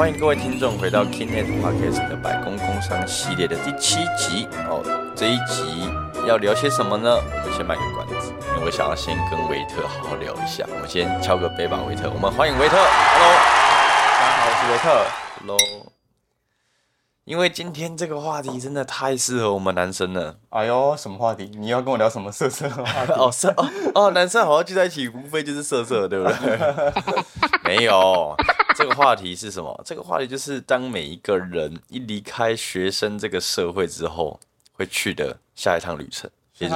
欢迎各位听众回到 Kingnet Podcast 的百工工商系列的第七集哦。这一集要聊些什么呢？我们先卖个关子，因为我想要先跟维特好好聊一下。我们先敲个杯吧，维特。我们欢迎维特。Hello，大家好，我是维特。Hello。因为今天这个话题真的太适合我们男生了。哎呦，什么话题？你要跟我聊什么色色的话题？哦，色哦哦，男生好好聚在一起，无非就是色色，对不对？没有，这个话题是什么？这个话题就是当每一个人一离开学生这个社会之后，会去的下一趟旅程，也是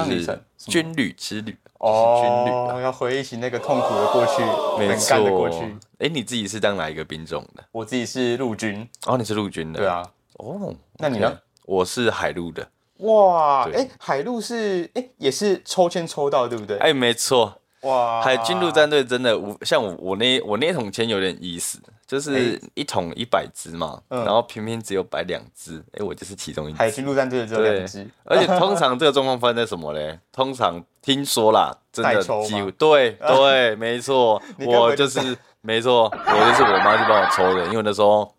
军旅之旅，就是军旅啊。哦，要回忆起那个痛苦的过去，没很干的过去。。哎，你自己是当哪一个兵种的？我自己是陆军，哦，你是陆军的。对。啊。哦，那你呢？我是海陆的。哇，对哎，海陆是哎也是抽签抽到，对不对？哎，没错，哇，海军陆战队真的无像我我那我那桶签有点意思，就是一桶一百只嘛，然后偏偏只有摆两只，哎，我就是其中一只。海军陆战队的只有对两只，而且通常这个状况发生在什么嘞？通常听说啦，真的几乎对 对，没错，我就是没错，我就是我妈就帮我抽的，因为那时候。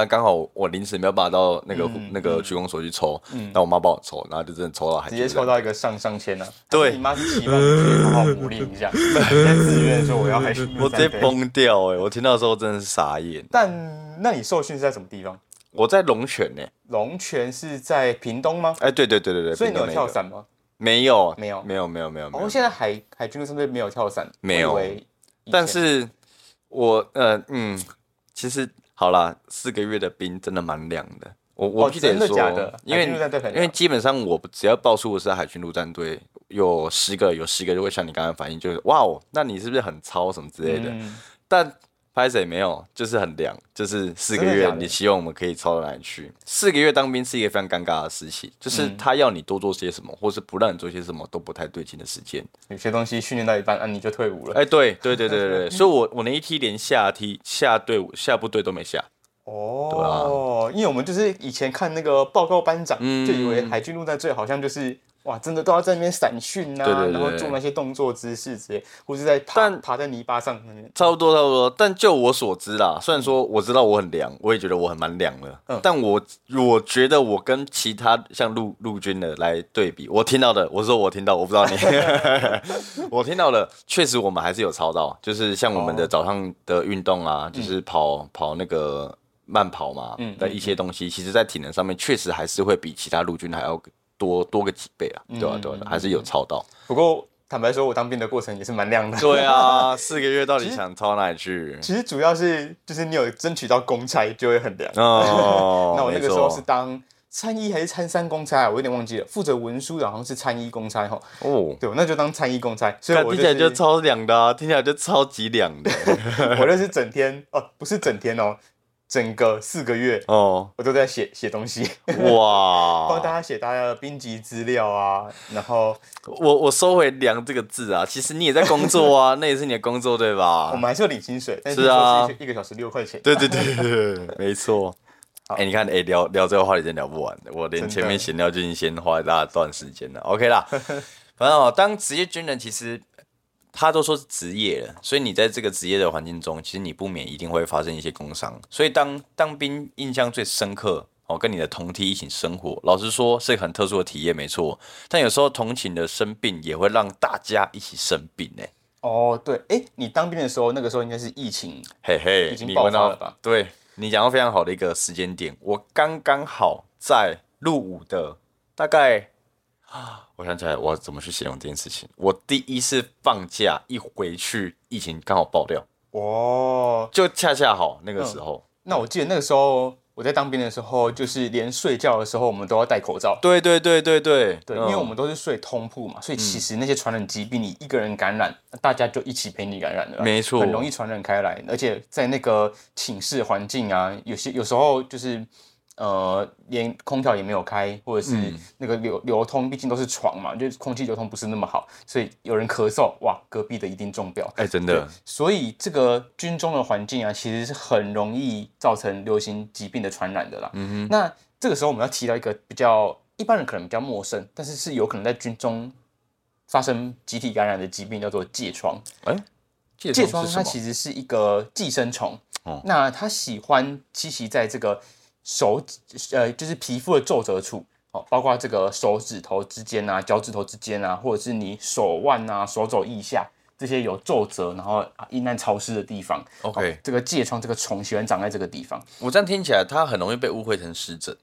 反正刚好我临时没有办法到那个、嗯那个区公所去抽，那、我妈帮我抽，然后就真的抽到海直接抽到一个上上签了。对你妈是期望好好磨练一下，在自愿说我要海我直接。崩掉哎、我听到的时候真的是傻眼。但那你受训是在什么地方？我在龙泉呢、龙泉是在屏东吗？哎、对对对对对，所以你有跳伞吗？没有，没有没有，没有，没有。哦，现在海海军陆战队没有跳伞，没有但是我呃嗯，其实好啦，四个月的兵真的蛮凉的。我我哦必须得说，真的假的因为因为基本上我只要报出我是海军陆战队，有十个有十个就会像你刚刚反应，就是哇哦，那你是不是很糙什么之类的？嗯但拍谁没有，就是很凉，就是四个月你希望我们可以超到哪里去？四个月当兵是一个非常尴尬的事情，就是嗯他要你多做些什么，或是不让你做些什么都不太对劲的时间。有些东西训练到一半，啊，你就退伍了。哎、对对对对对对，所以我我那一梯连下梯下队伍下部队都没下。哦，啊因为我们就是以前看那个报告班长，嗯就以为海军陆战队好像就是哇，真的都要在那边散训呐、对对对然后做那些动作姿势之类，或是在爬但爬在泥巴上面。差不多差不多，但就我所知啦，虽然说我知道我很凉，我也觉得我很蛮凉的，嗯。但我我觉得我跟其他像陆陆军的来对比，我听到的，我说我听到，我不知道你，我听到的，确实我们还是有操到，就是像我们的哦早上的运动啊，就是跑跑那个慢跑嘛嗯的一些东西，其实在体能上面确实还是会比其他陆军还要多多个几倍啊，对吧、对吧、嗯还是有超到。不过坦白说，我当兵的过程也是蛮亮的。对啊，四个月到底想超哪里去？其实主要是就是你有争取到公差就会很凉。哦，那我那个没时候是当参一还是参三公差啊，我有点忘记了，负责文书的好像是参一公差哈。哦，对，那就当参一公差，所以听起来就就是超凉的啊，听起来就超级凉的 我那是整天哦，不是整天哦，整个四个月哦，我都在写 写东西，哇！帮大家写大家的兵籍资料啊，然后我我收回“凉”这个字啊，其实你也在工作啊，那也是你的工作对吧我？们还是有领薪水，但是是啊一个小时六块钱。对对对对对，没错。好哎、你看，哎、聊聊这个话题真聊不完，我连前面闲聊就已经先花了大段时间了。OK 啦，反正哦，当职业军人其实他都说是职业了，所以你在这个职业的环境中，其实你不免一定会发生一些工伤。所以当当兵印象最深刻哦，跟你的同梯一起生活，老实说是很特殊的体验，没错。但有时候同寝的生病也会让大家一起生病呢。哦，对，哎，你当兵的时候，那个时候应该是疫情，嘿嘿，已经爆发了吧对你讲到非常好的一个时间点，我刚刚好在入伍的大概啊，我想起来我要怎么去形容这件事情。我第一次放假一回去，疫情刚好爆掉，哦，就恰恰好那个时候。那我记得那个时候我在当兵的时候，就是连睡觉的时候我们都要戴口罩。对对对对对对，嗯因为我们都是睡通铺嘛，所以其实那些传染疾病，你一个人感染，大家就一起陪你感染了啦，没错很容易传染开来。而且在那个寝室环境啊，有些有时候就是呃，连空调也没有开，或者是嗯那个流流通，毕竟都是床嘛，就是空气流通不是那么好，所以有人咳嗽，哇，隔壁的一定中标。哎、真的，所以这个军中的环境啊，其实是很容易造成流行疾病的传染的啦。嗯哼，那这个时候我们要提到一个比较一般人可能比较陌生，但是是有可能在军中发生集体感染的疾病，叫做疥疮。哎、疥疮它？其实是一个寄生虫，哦那它喜欢栖息在这个手指呃，就是皮肤的皱褶处。哦，包括这个手指头之间啊、脚趾头之间啊，或者是你手腕啊、手肘腋下这些有皱褶，然后啊阴暗潮湿的地方。OK 哦这个疥疮这个虫喜欢长在这个地方。我这样听起来，它很容易被误会成湿疹，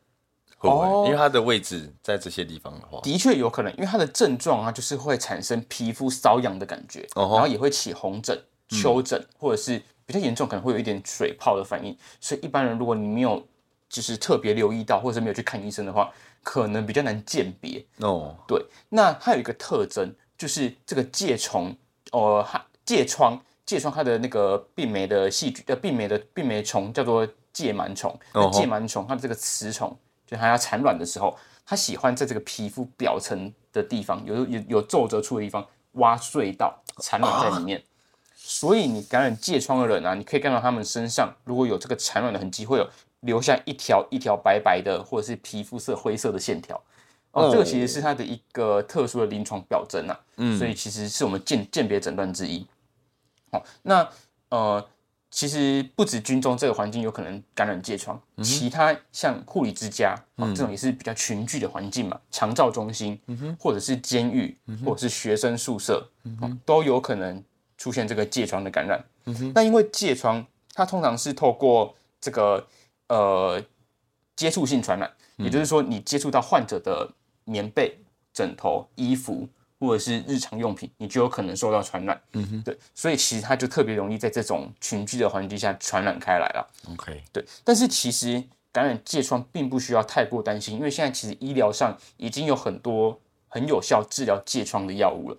会不会？哦因为它的位置在这些地方的话，的确有可能，因为它的症状啊，就是会产生皮肤瘙痒的感觉，哦然后也会起红疹、丘疹，或者是比较严重，可能会有一点水泡的反应。所以一般人如果你没有就是特别留意到，或者是没有去看医生的话，可能比较难鉴别。哦，对，那它有一个特征，就是这个疥虫，呃，它疥疮，疥疮它的那个病媒的细菌，呃，病媒的病媒虫叫做疥螨虫。那哦疥螨虫它的这个雌虫，就它要产卵的时候，它喜欢在这个皮肤表层的地方，有有有皱褶处的地方挖隧道产卵在里面。所以你感染疥疮的人啊，你可以看到他们身上如果有这个产卵的痕迹，会有留下一条一条白白的，或者是皮肤色灰色的线条。哦，这个其实是它的一个特殊的临床表征啊，嗯所以其实是我们鉴鉴别诊断之一。好、那呃，其实不止军中这个环境有可能感染疥疮，其他像护理之家、哦、这种也是比较群聚的环境嘛，长照中心，或者是监狱，或者是学生宿舍，哦都有可能出现这个疥疮的感染。那因为疥疮它通常是透过这个呃接触性传染，也就是说你接触到患者的棉被、枕头、衣服或者是日常用品，你就有可能受到传染。嗯哼，对，所以其实它就特别容易在这种群聚的环境下传染开来了。OK，对，但是其实感染疥疮并不需要太过担心，因为现在其实医疗上已经有很多很有效治疗疥疮的药物了。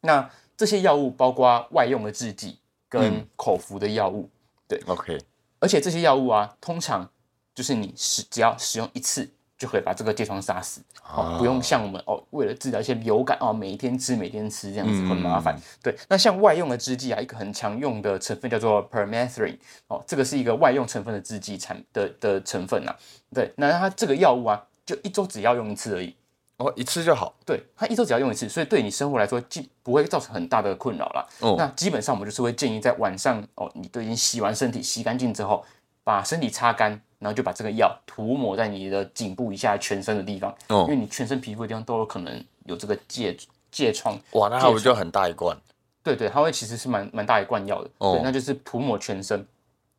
那这些药物包括外用的制剂跟口服的药物，对 OK，而且这些药物啊，通常就是你使只要使用一次就可以把这个疥疮杀死，哦，不用像我们哦，为了治疗一些流感哦，每天吃每天吃这样子很麻烦。对，那像外用的制剂啊，一个很常用的成分叫做 permethrin，哦，这个是一个外用成分的制剂产的的成分啊。对，那它这个药物啊，就一周只要用一次而已。哦，一次就好。对，它一周只要用一次，所以对你生活来说，既不会造成很大的困扰啦。哦那基本上我们就是会建议在晚上哦，你都已经洗完身体、洗干净之后，把身体擦干，然后就把这个药涂抹在你的颈部以下全身的地方，哦因为你全身皮肤的地方都有可能有这个疥疥疮。哇，那它不就很大一罐？对对，它会其实是蛮蛮大一罐药的，哦对，那就是涂抹全身，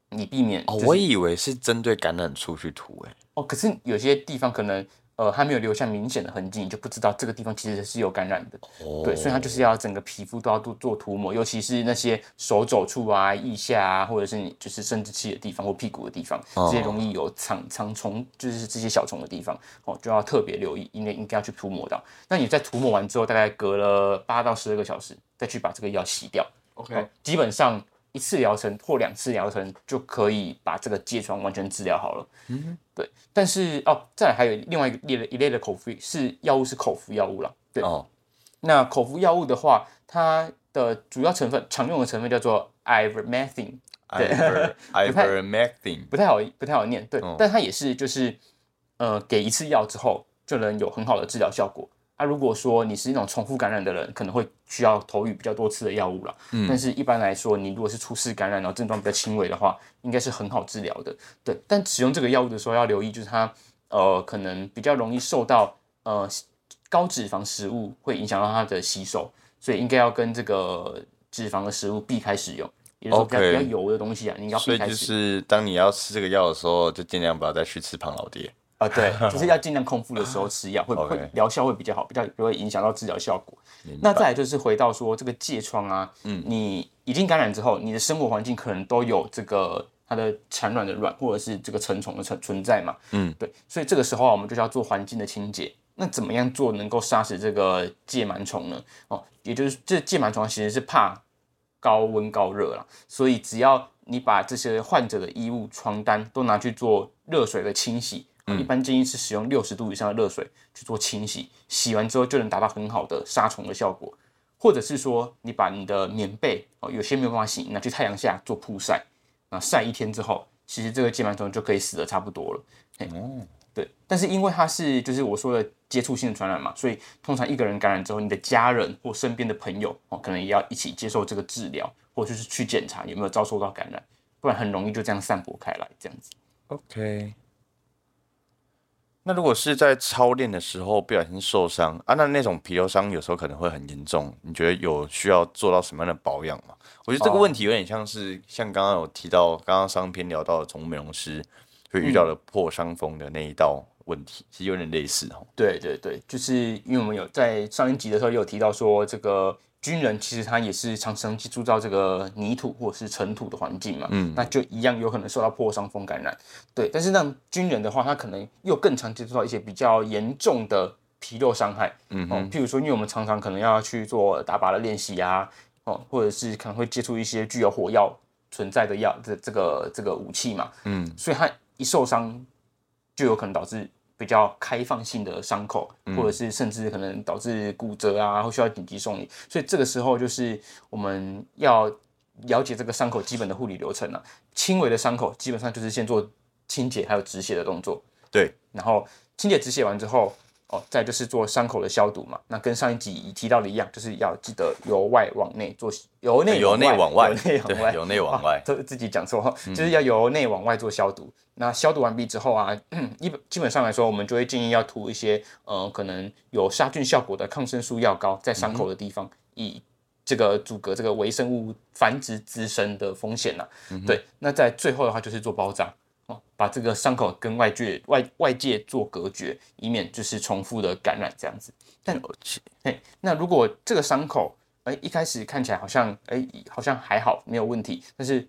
你避免、哦就，是、我以为是针对感染处去涂，哎，哦，可是有些地方可能呃它没有留下明显的痕迹，你就不知道这个地方其实是有感染的。哦对，所以它就是要整个皮肤都要做做涂抹，尤其是那些手肘处啊、腋下啊，或者是你就是生殖器的地方或屁股的地方，这些容易有长长虫，就是这些小虫的地方，哦，就要特别留意，应该应该要去涂抹到。那你在涂抹完之后，大概隔了八到十二个小时，再去把这个药洗掉。OK，哦基本上一次疗程或两次疗程就可以把这个疥疮完全治疗好了。嗯，对。但是哦，再来还有另外一个列的一类的口服是药物是口服药物啦。对，哦，那口服药物的话，它的主要成分常用的成分叫做 ivermectin，iver ivermectin，不太好不太好念，对，哦但它也是就是呃给一次药之后就能有很好的治疗效果。啊，如果说你是那种重复感染的人，可能会需要投予比较多次的药物了。嗯，但是一般来说，你如果是初次感染，然后症状比较轻微的话，应该是很好治疗的。对，但使用这个药物的时候要留意，就是它呃可能比较容易受到呃高脂肪食物会影响到它的吸收，所以应该要跟这个脂肪的食物避开使用。也就是说，比较比较油的东西啊，你应该要所以就。是当你要吃这个药的时候，就尽量不要再去吃胖老爹。啊，对，就是要尽量空腹的时候吃药，会会疗效会比较好，比较不会影响到治疗效果。那再来就是回到说这个疥疮啊，嗯，你已经感染之后，你的生活环境可能都有这个它的产卵的卵或者是这个成虫的存存在嘛，嗯，对，所以这个时候啊我们就是要做环境的清洁。那怎么样做能够杀死这个疥螨虫呢？哦，也就是这疥螨虫其实是怕高温高热啦，所以只要你把这些患者的衣物、床单都拿去做热水的清洗，一般建议是使用六十度以上的热水去做清洗，洗完之后就能达到很好的杀虫的效果。或者是说，你把你的棉被哦，有些没有办法洗，拿去太阳下做曝晒，那晒一天之后，其实这个疥螨虫就可以死的差不多了。哦，对，但是因为它是就是我说的接触性的传染嘛，所以通常一个人感染之后，你的家人或身边的朋友哦，可能也要一起接受这个治疗，或者是去检查有没有遭受到感染。不然很容易就这样散播开来，这样子。OK。那如果是在操练的时候不小心受伤啊，那那种皮肉伤有时候可能会很严重，你觉得有需要做到什么样的保养吗？我觉得这个问题有点像是像刚刚有提到，刚刚上篇聊到的宠物美容师会遇到的破伤风的那一道问题，其实有点类似哦。对对对，就是因为我们有在上一集的时候也有提到说，这个军人其实他也是常常接触到这个泥土或者是尘土的环境嘛，嗯，那就一样有可能受到破伤风感染。对，但是让军人的话，他可能又更常接触到一些比较严重的皮肉伤害，嗯哦，譬如说，因为我们常常可能要去做打靶的练习啊，哦，或者是可能会接触一些具有火药存在的药的这个这个武器嘛，嗯，所以他一受伤就有可能导致比较开放性的伤口，或者是甚至可能导致骨折啊，或需要紧急送医。所以这个时候就是我们要了解这个伤口基本的护理流程啊。轻微的伤口基本上就是先做清洁还有止血的动作，对，然后清洁止血完之后，哦，再就是做伤口的消毒嘛。那跟上一集提到的一样，就是要记得由外往内做，由内由内往外，由内往外对，由内往外啊，自己讲错哈，就是要由内往外做消毒。那消毒完毕之后啊，一本基本上来说，我们就会建议要涂一些呃可能有杀菌效果的抗生素药膏在伤口的地方，以这个阻隔这个微生物繁殖滋生的风险呐、对，那在最后的话就是做包扎。哦，把这个伤口跟外界外外界做隔绝，以免就是重复的感染这样子。了解嘿，那如果这个伤口，哎、一开始看起来好像，哎、好像还好，没有问题，但是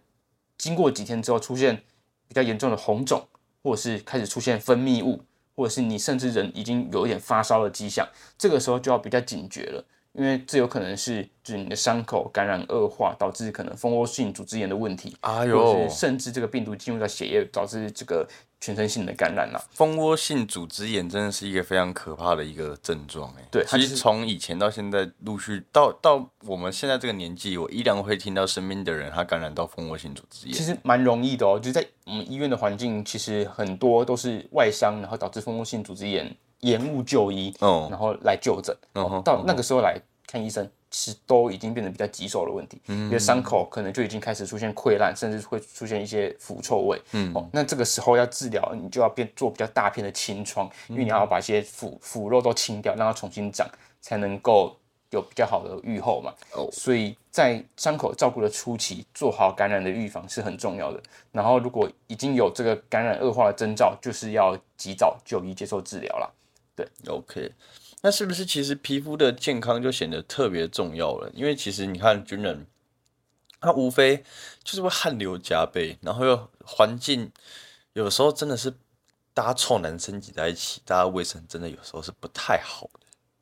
经过几天之后出现比较严重的红肿，或者是开始出现分泌物，或者是你甚至人已经有一点发烧的迹象，这个时候就要比较警觉了。因为这有可能是就是你的伤口感染恶化，导致可能蜂窝性组织炎的问题，或者哎呦是，甚至这个病毒进入到血液，导致这个全身性的感染啦、蜂窝性组织炎真的是一个非常可怕的一个症状哎。其实对它就是从以前到现在，陆续到到我们现在这个年纪，我依然会听到身边的人他感染到蜂窝性组织炎。其实蛮容易的哦，就在我们医院的环境，其实很多都是外伤，然后导致蜂窝性组织炎，延误就医，哦。然后来就诊，嗯到那个时候来看医生，其实都已经变得比较棘手的问题，因为伤口可能就已经开始出现溃烂，甚至会出现一些腐臭味。嗯，哦，那这个时候要治疗，你就要变做比较大片的清创，因为你要把一些腐腐肉都清掉，让它重新长，才能够有比较好的愈后嘛。哦。所以在伤口照顾的初期，做好感染的预防是很重要的。然后如果已经有这个感染恶化的征兆，就是要及早就医接受治疗对。OK，那是不是其实皮肤的健康就显得特别重要了？因为其实你看军人，他无非就是会汗流浃背，然后又环境有时候真的是大家臭男生挤在一起，大家卫生真的有时候是不太好。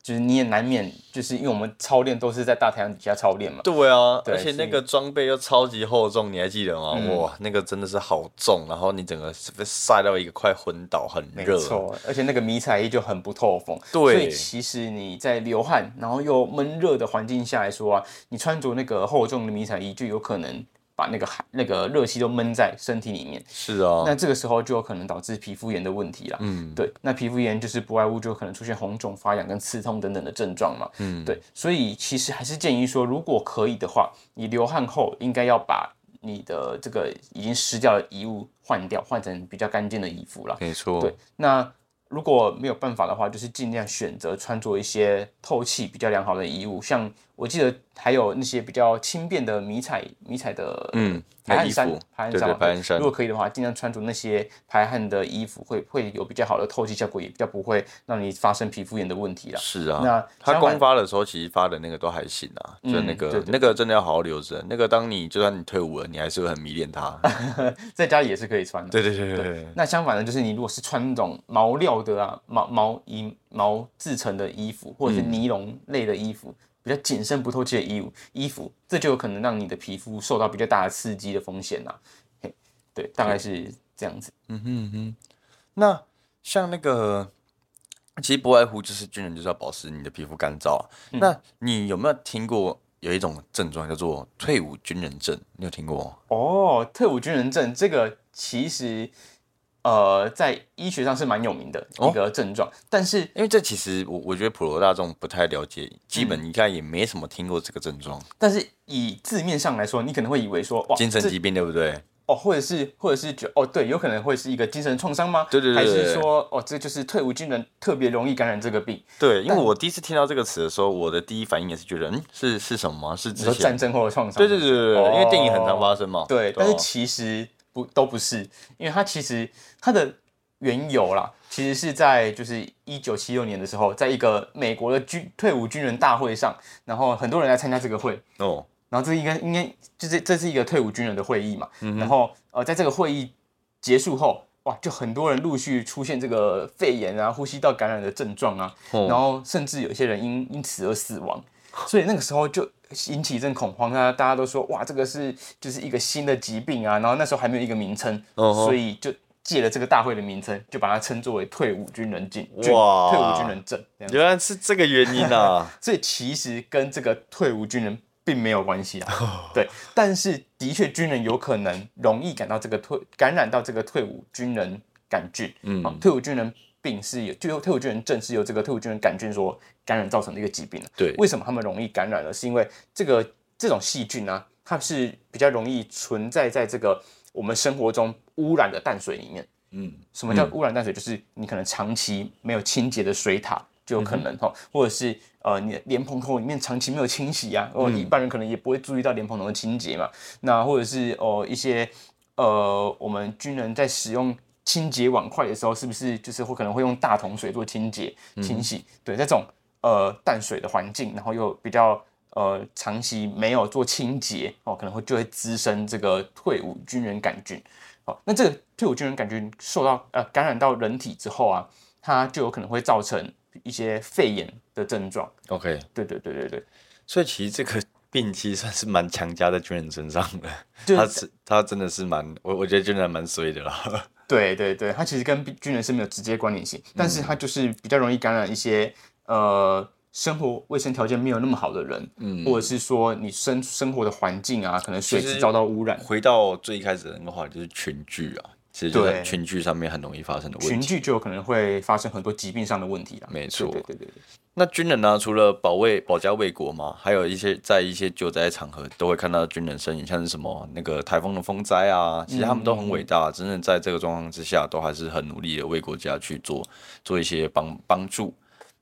就是你也难免，就是因为我们操练都是在大太阳底下操练嘛，对啊，对而且那个装备又超级厚重，你还记得吗？嗯哇，那个真的是好重，然后你整个被晒到一个快昏倒，很没热。错，而且那个迷彩衣就很不透风，对所以其实你在流汗，然后又闷热的环境下来说啊，你穿着那个厚重的迷彩衣，就有可能把那个汗、那个热气都闷在身体里面，是啊，那这个时候就有可能导致皮肤炎的问题了。嗯，对，那皮肤炎就是不外乎就可能出现红肿、发痒跟刺痛等等的症状嘛。嗯，对，所以其实还是建议说，如果可以的话，你流汗后应该要把你的这个已经湿掉的衣物换掉，换成比较干净的衣服了。没错。对，那如果没有办法的话，就是尽量选择穿着一些透气比较良好的衣物，像我记得还有那些比较轻便的迷彩迷彩的嗯排汗衫排汗衫排汗衫如果可以的话，尽量穿着那些排汗的衣服，会会有比较好的透气效果，也比较不会让你发生皮肤炎的问题啦。是啊，那他公发的时候，其实发的那个都还行啊，就那个、那个真的要好好留着。那个当你就算你退伍了，你还是会很迷恋它。在家里也是可以穿的。对对对对对，那相反的，就是你如果是穿那种毛料的啊，毛毛衣毛制成的衣服，或者是尼龙类的衣服，比较紧身不透气的衣物，衣服这就有可能让你的皮肤受到比较大的刺激的风险呐、嘿，对，大概是这样子。那像那个，其实不外乎就是军人就是要保持你的皮肤干燥啊。嗯那你有没有听过有一种症状叫做退伍军人症？你有听过吗？哦，退伍军人症这个其实呃在医学上是蛮有名的一个症状，但是因为这其实我我觉得普罗大众不太了解，基嗯本应该也没什么听过这个症状，但是以字面上来说，你可能会以为说哇，精神疾病对不对？哦，或者是或者是觉哦，对，有可能会是一个精神创伤吗？对对对还是说哦，这就是退伍军人特别容易感染这个病？对，因为我第一次听到这个词的时候，我的第一反应也是觉得，嗯，是是什么？是之前战争后的创伤？对对对对对，哦因为电影很常发生嘛。对，但是啊其实不都不是，因为它其实它的缘由啦，其实是在就是一九七六年的时候，在一个美国的军退伍军人大会上，然后很多人来参加这个会，哦，然后这应该应该就是这是一个退伍军人的会议嘛，然后呃在这个会议结束后，哇，就很多人陆续出现这个肺炎啊、呼吸道感染的症状啊，哦。然后甚至有些人因因此而死亡，所以那个时候就引起一阵恐慌啊，大家都说哇，这个是就是一个新的疾病啊，然后那时候还没有一个名称，所以就借了这个大会的名称，就把它称作为退伍军人症，军哇退伍军人证。原来是这个原因啊！所以其实跟这个退伍军人并没有关系啊。对，但是的确军人有可能容易感到这个退感染到这个退伍军人杆菌。嗯啊，退伍军人病是有，就退伍军人症是由这个退伍军人杆菌所感染造成的一个疾病。对为什么他们容易感染呢？是因为这个这种细菌呢、它是比较容易存在在这个我们生活中污染的淡水里面。嗯，什么叫污染淡水？就是你可能长期没有清洁的水塔，就有可能哈、或者是呃你的莲蓬头里面长期没有清洗啊，哦、一般人可能也不会注意到莲蓬头的清洁嘛。那或者是哦、一些呃我们军人在使用清洁碗筷的时候，是不是就是会可能会用大桶水做清洁清洗？对，在这种呃淡水的环境，然后又比较呃长期没有做清洁哦，可能会就会滋生这个退伍军人杆菌。哦，那这个退伍军人杆菌受到呃感染到人体之后啊，它就有可能会造成一些肺炎的症状。OK，对对对对对，所以其实这个病其实算是蛮强加在军人身上的，就他是他真的是蛮，我我觉得军人蛮衰的啦。对对对，它其实跟军人是没有直接关联性，但是它就是比较容易感染一些呃生活卫生条件没有那么好的人，嗯，或者是说你生生活的环境啊，可能水质遭到污染。回到最一开始的那个话题，就是群聚啊，其实就在对群聚上面很容易发生的问题。群聚就有可能会发生很多疾病上的问题啦。没错对对对对对。那军人呢、除了保卫保家卫国嘛，还有一些在一些救灾场合都会看到军人身影，像是什么那个台风的风灾啊，其实他们都很伟大，真正在这个状况之下，都还是很努力的为国家去做做一些帮帮助。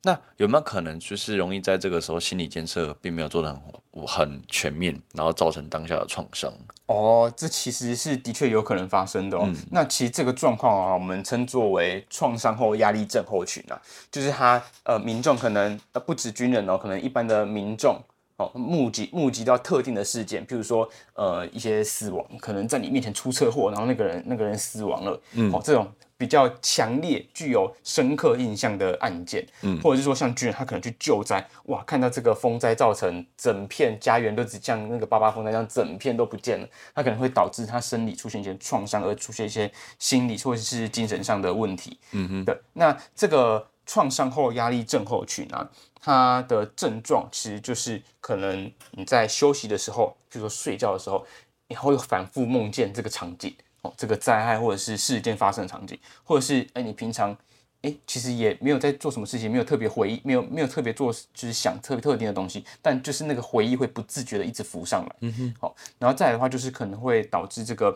那有没有可能就是容易在这个时候心理建设并没有做的很很全面，然后造成当下的创伤？哦，这其实是的确有可能发生的哦。那其实这个状况啊，我们称作为创伤后压力症候群啊，就是他呃民众可能呃不止军人哦，可能一般的民众哦目击目击到特定的事件，譬如说呃一些死亡，可能在你面前出车祸，然后那个人那个人死亡了，嗯，哦这种。比较强烈、具有深刻印象的案件，嗯，或者是说像军人，他可能去救灾，哇，看到这个风灾造成整片家园都只像那个八八风灾这样，整片都不见了，他可能会导致他生理出现一些创伤，而出现一些心理或者是精神上的问题。嗯哼，对。那这个创伤后压力症候群啊，它的症状其实就是可能你在休息的时候，比如说睡觉的时候，你会反复梦见这个场景哦，这个灾害或者是事件发生的场景，或者是哎你平常。哎，其实也没有在做什么事情，没有特别回忆，没有没有特别做，就是想特别特定的东西，但就是那个回忆会不自觉的一直浮上来。嗯哼，好，然后再来的话，就是可能会导致这个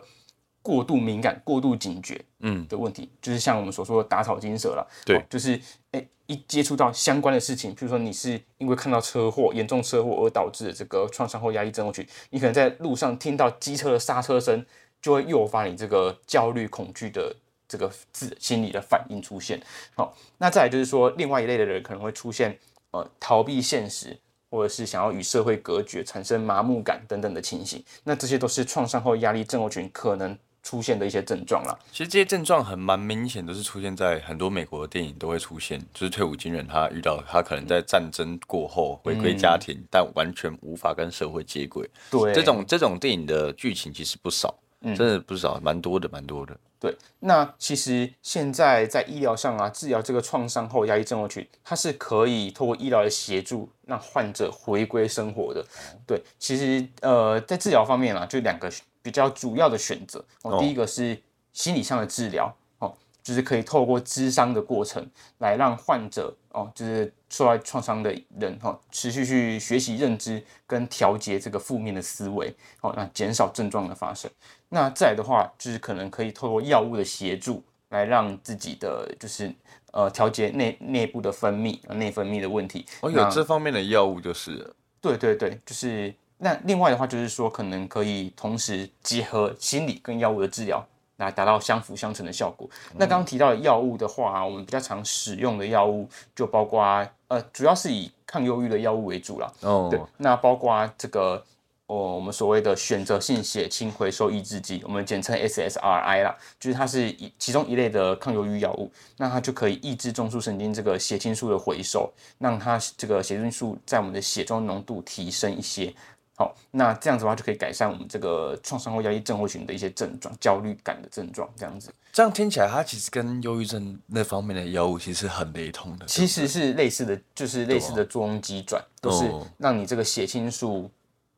过度敏感、过度警觉，嗯的问题，就是像我们所说的打草惊蛇了。对哦就是哎一接触到相关的事情，譬如说你是因为看到车祸、严重车祸而导致的这个创伤后压力症候群，你可能在路上听到机车的刹车声，就会诱发你这个焦虑、恐惧的这个自心理的反应出现。好、那再来就是说，另外一类的人可能会出现呃逃避现实。或者是想要与社会隔绝、产生麻木感等等的情形，那这些都是创伤后压力症候群可能出现的一些症状啦。其实这些症状很蛮明显，都是出现在很多美国的电影都会出现，就是退伍军人他遇到他可能在战争过后回归家庭，但完全无法跟社会接轨。对，这种这种电影的剧情其实不少，真的不少，蛮多的，蛮多的。对，那其实现在在医疗上啊，治疗这个创伤后压力症候群，它是可以透过医疗的协助，让患者回归生活的。对，其实呃，在治疗方面啊，就两个比较主要的选择。哦，第一个是心理上的治疗，哦，就是可以透过咨商的过程来让患者哦，就是受到创伤的人哈，持续去学习认知跟调节这个负面的思维，哦，那减少症状的发生。那再来的话，就是可能可以透过药物的协助，来让自己的就是呃调节内内部的分泌内分泌的问题。哦，有这方面的药物就是对对对，就是那另外的话就是说，可能可以同时结合心理跟药物的治疗。来达到相辅相成的效果。那刚刚提到的药物的话，我们比较常使用的药物就包括呃，主要是以抗忧郁的药物为主了。哦，对，那包括这个哦，我们所谓的选择性血清回收抑制剂，我们简称 SSRI 啦，就是它是一其中一类的抗忧郁药物。那它就可以抑制中枢神经这个血清素的回收，让它这个血清素在我们的血中浓度提升一些。好，那这样子的话就可以改善我们这个创伤后压力症候群的一些症状、焦虑感的症状。这样子，这样听起来，它其实跟忧郁症那方面的药物其实很雷同的。其实是类似的，就是类似的作用机转，都是让你这个血清素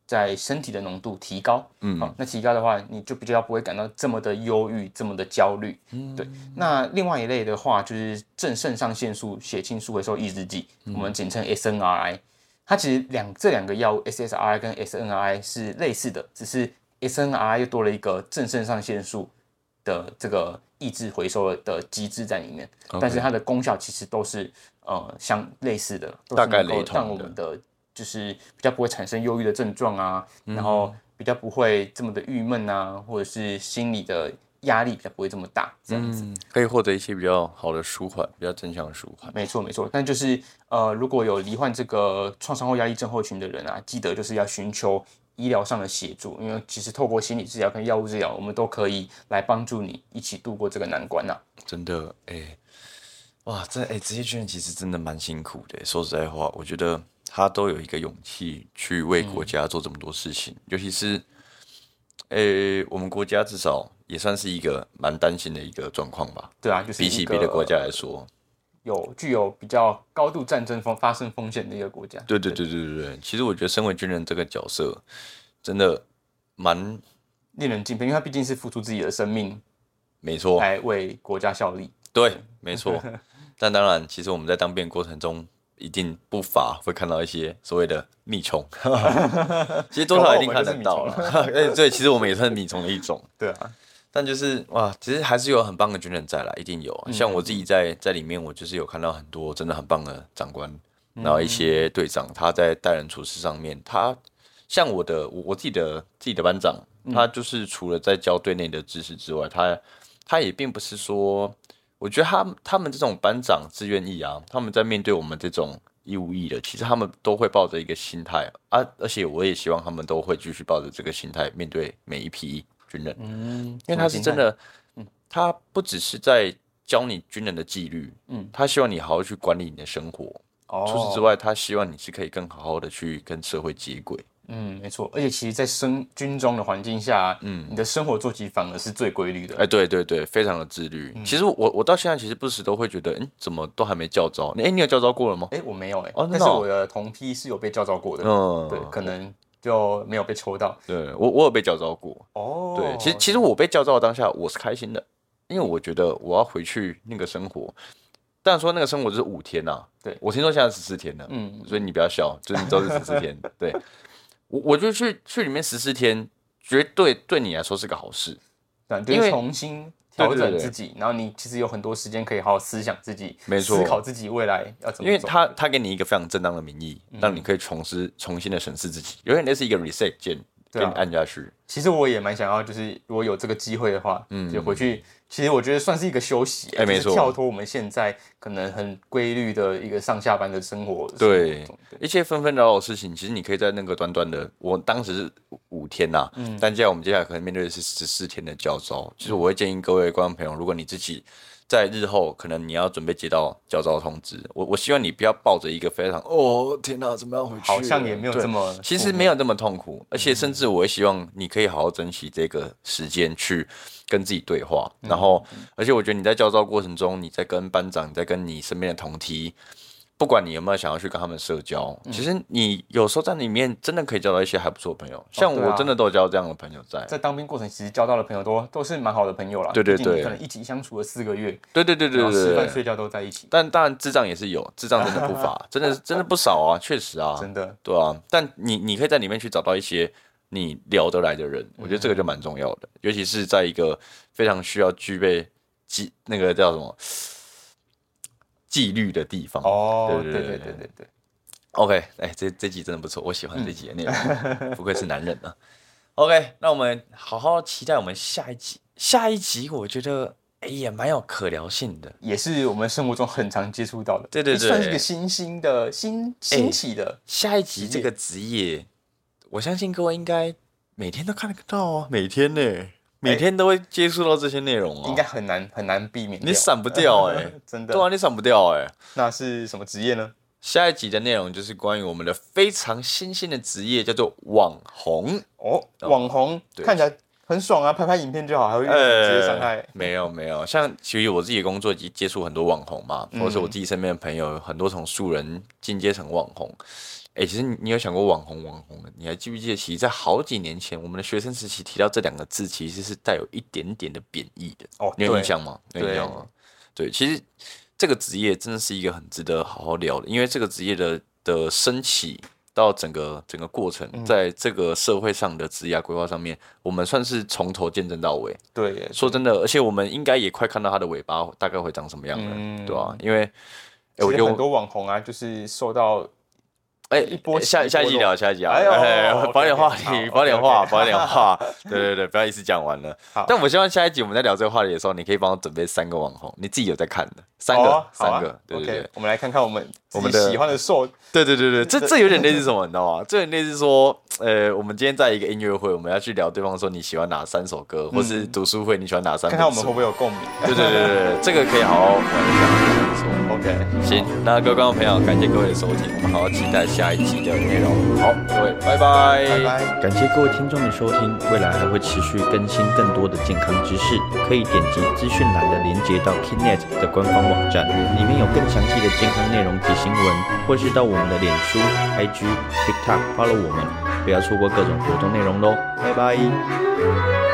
在身体的浓度提高。嗯，好，那提高的话，你就比较不会感到这么的忧郁、这么的焦虑。嗯，对。那另外一类的话，就是正肾上腺素血清素回收抑制剂，我们简称 SNRI。它其实两这两个药物 SSRI 跟 SNRI 是类似的，只是 SNRI 又多了一个正肾上腺素的这个抑制回收的机制在里面，但是它的功效其实都是呃相类似的，大概雷同让我们的就是比较不会产生忧郁的症状啊，然后比较不会这么的郁闷啊，或者是心理的。压力比较不会这么大，这样子可以获得一些比较好的舒缓，比较正向的舒缓。没错，没错。但就是呃，如果有罹患这个创伤后压力症候群的人啊，记得就是要寻求医疗上的协助，因为其实透过心理治疗跟药物治疗，我们都可以来帮助你一起度过这个难关呐。真的，哎，哇，这哎，职业军人其实真的蛮辛苦的。说实在话，我觉得他都有一个勇气去为国家做这么多事情，尤其是。诶，我们国家至少也算是一个蛮担心的一个状况吧？对啊，就是比起别的国家来说，有具有比较高度战争风发生风险的一个国家。对对对对对对，其实我觉得身为军人这个角色，真的蛮令人敬佩，因为他毕竟是付出自己的生命，没错，来为国家效力。对，没错。但当然，其实我们在当兵过程中。一定不乏会看到一些所谓的米虫，其实多少一定看得到了。哎，对，其实我们也算米虫的一种。对啊，但就是哇，其实还是有很棒的军人在啦，一定有。像我自己在在里面，我就是有看到很多真的很棒的长官，然后一些队长，他在待人处事上面，他像我的我我自己的自己的班长，他就是除了在教队内的知识之外，他他也并不是说。我觉得他他们这种班长自愿意啊，他们在面对我们这种义务役的，其实他们都会抱着一个心态啊，而且我也希望他们都会继续抱着这个心态面对每一批军人，嗯，因为他是真的，嗯，他不只是在教你军人的纪律，嗯，他希望你好好去管理你的生活，哦，除此之外，他希望你是可以更好好的去跟社会接轨。嗯，没错，而且其实，在生军中的环境下，嗯，你的生活作息反而是最规律的。哎，对对对，非常的自律。其实我我到现在其实不时都会觉得，嗯，怎么都还没叫招？哎，你有叫招过了吗？哎，我没有哎，哦但是我的同批是有被叫招过的。嗯，对，可能就没有被抽到。对我，我有被叫招过。哦，对，其实其实我被叫招的当下，我是开心的，因为我觉得我要回去那个生活。但说那个生活就是五天呐，对我听说现在十四天了，嗯，所以你不要笑，就是你知道是十四天，对。我我就去去里面十四天，绝对对你来说是个好事，对因为重新调整自己，然后你其实有很多时间可以好好思想自己，没错，思考自己未来要怎么。因为他他给你一个非常正当的名义，让你可以重思重新的审视自己，有点类似一个 reset 键，给你按下去。其实我也蛮想要，就是如果有这个机会的话，嗯，就回去。其实我觉得算是一个休息，哎，没错，跳脱我们现在可能很规律的一个上下班的生活。对，一切纷纷扰扰的事情，其实你可以在那个短短的，我当时是五天呐，嗯，但接下来我们接下来可能面对的是十四天的教招。其实我会建议各位观众朋友，如果你自己。在日后，可能你要准备接到教招通知。我我希望你不要抱着一个非常哦天哪，怎么样回去？好像也没有这么，其实没有这么痛苦。而且甚至我也希望你可以好好珍惜这个时间去跟自己对话。然后，而且我觉得你在教招过程中，你在跟班长，在跟你身边的同梯，不管你有没有想要去跟他们社交，其实你有时候在里面真的可以交到一些还不错的朋友。像我真的都有交这样的朋友在。在当兵过程，其实交到的朋友都都是蛮好的朋友啦。对对对可能一起相处了四个月，对对对对对。吃饭睡觉都在一起，但当然智障也是有，智障真的不乏，真的真的不少啊，确实啊，真的。对啊。但你你可以在里面去找到一些你聊得来的人，我觉得这个就蛮重要的，尤其是在一个非常需要具备纪那个叫什么纪律的地方。哦对对对对对 ok 哎这这集真的不错我喜欢这集的内容。不愧是男人啊。Ok 那我们好好期待我们下一集下一集我觉得哎也蛮有可聊性的。也是我们生活中很常接触到的对对算是个新兴的新兴起的下一集这个职业。我相信各位应该每天都看得到啊每天呢。每天都会接触到这些内容啊，应该很难很难避免。你闪不掉哎、真的对啊，你闪不掉哎、那是什么职业呢？下一集的内容就是关于我们的非常新兴的职业，叫做网红。哦，网红看起来很爽啊，拍拍影片就好，还会遇到呃职业伤害。没有没有，像其实我自己的工作接接触很多网红嘛，嗯或者是我自己身边的朋友，很多从素人进阶成网红。哎、其实你你有想过网红网红的？你还记不记得，其实，在好几年前，我们的学生时期提到这两个字，其实是带有一点点的贬义的。哦，你有印象吗？你有印对象吗？对，其实这个职业真的是一个很值得好好聊的，因为这个职业的的升起到整个整个过程，嗯在这个社会上的职业规划上面，我们算是从头见证到尾。对耶，说真的，而且我们应该也快看到它的尾巴大概会长什么样了，嗯对吧、因为，哎、我觉得我其实很多网红啊，就是受到哎、一波下下一集聊，下一集聊，哎呦保点话题，好保点话，保 点话，对对对，不要一次讲完了。但我希望下一集我们在聊这个话题的时候，你可以帮我准备三个网红，你自己有在看的，三个，三个，对对对，我们来看看我们我们的喜欢的受对对对对，这这有点类似什么，你知道吗？这有点类似说，呃，我们今天在一个音乐会，我们要去聊对方说你喜欢哪三首歌，或是读书会你喜欢哪三本书看看我们会不会有共鸣。对对对对对，这个可以好好玩一下，OK，行，那各位观众朋友，感谢各位的收听，我们好好期待下一集的内容。好，各位，拜拜，拜拜。感谢各位听众的收听，未来还会持续更新更多的健康知识，可以点击资讯栏的连接到 Kinet 的官方网站，里面有更详细的健康内容及新闻，或是到我们的脸书、IG、TikTok follow 我们，不要错过各种活动内容喽，拜拜。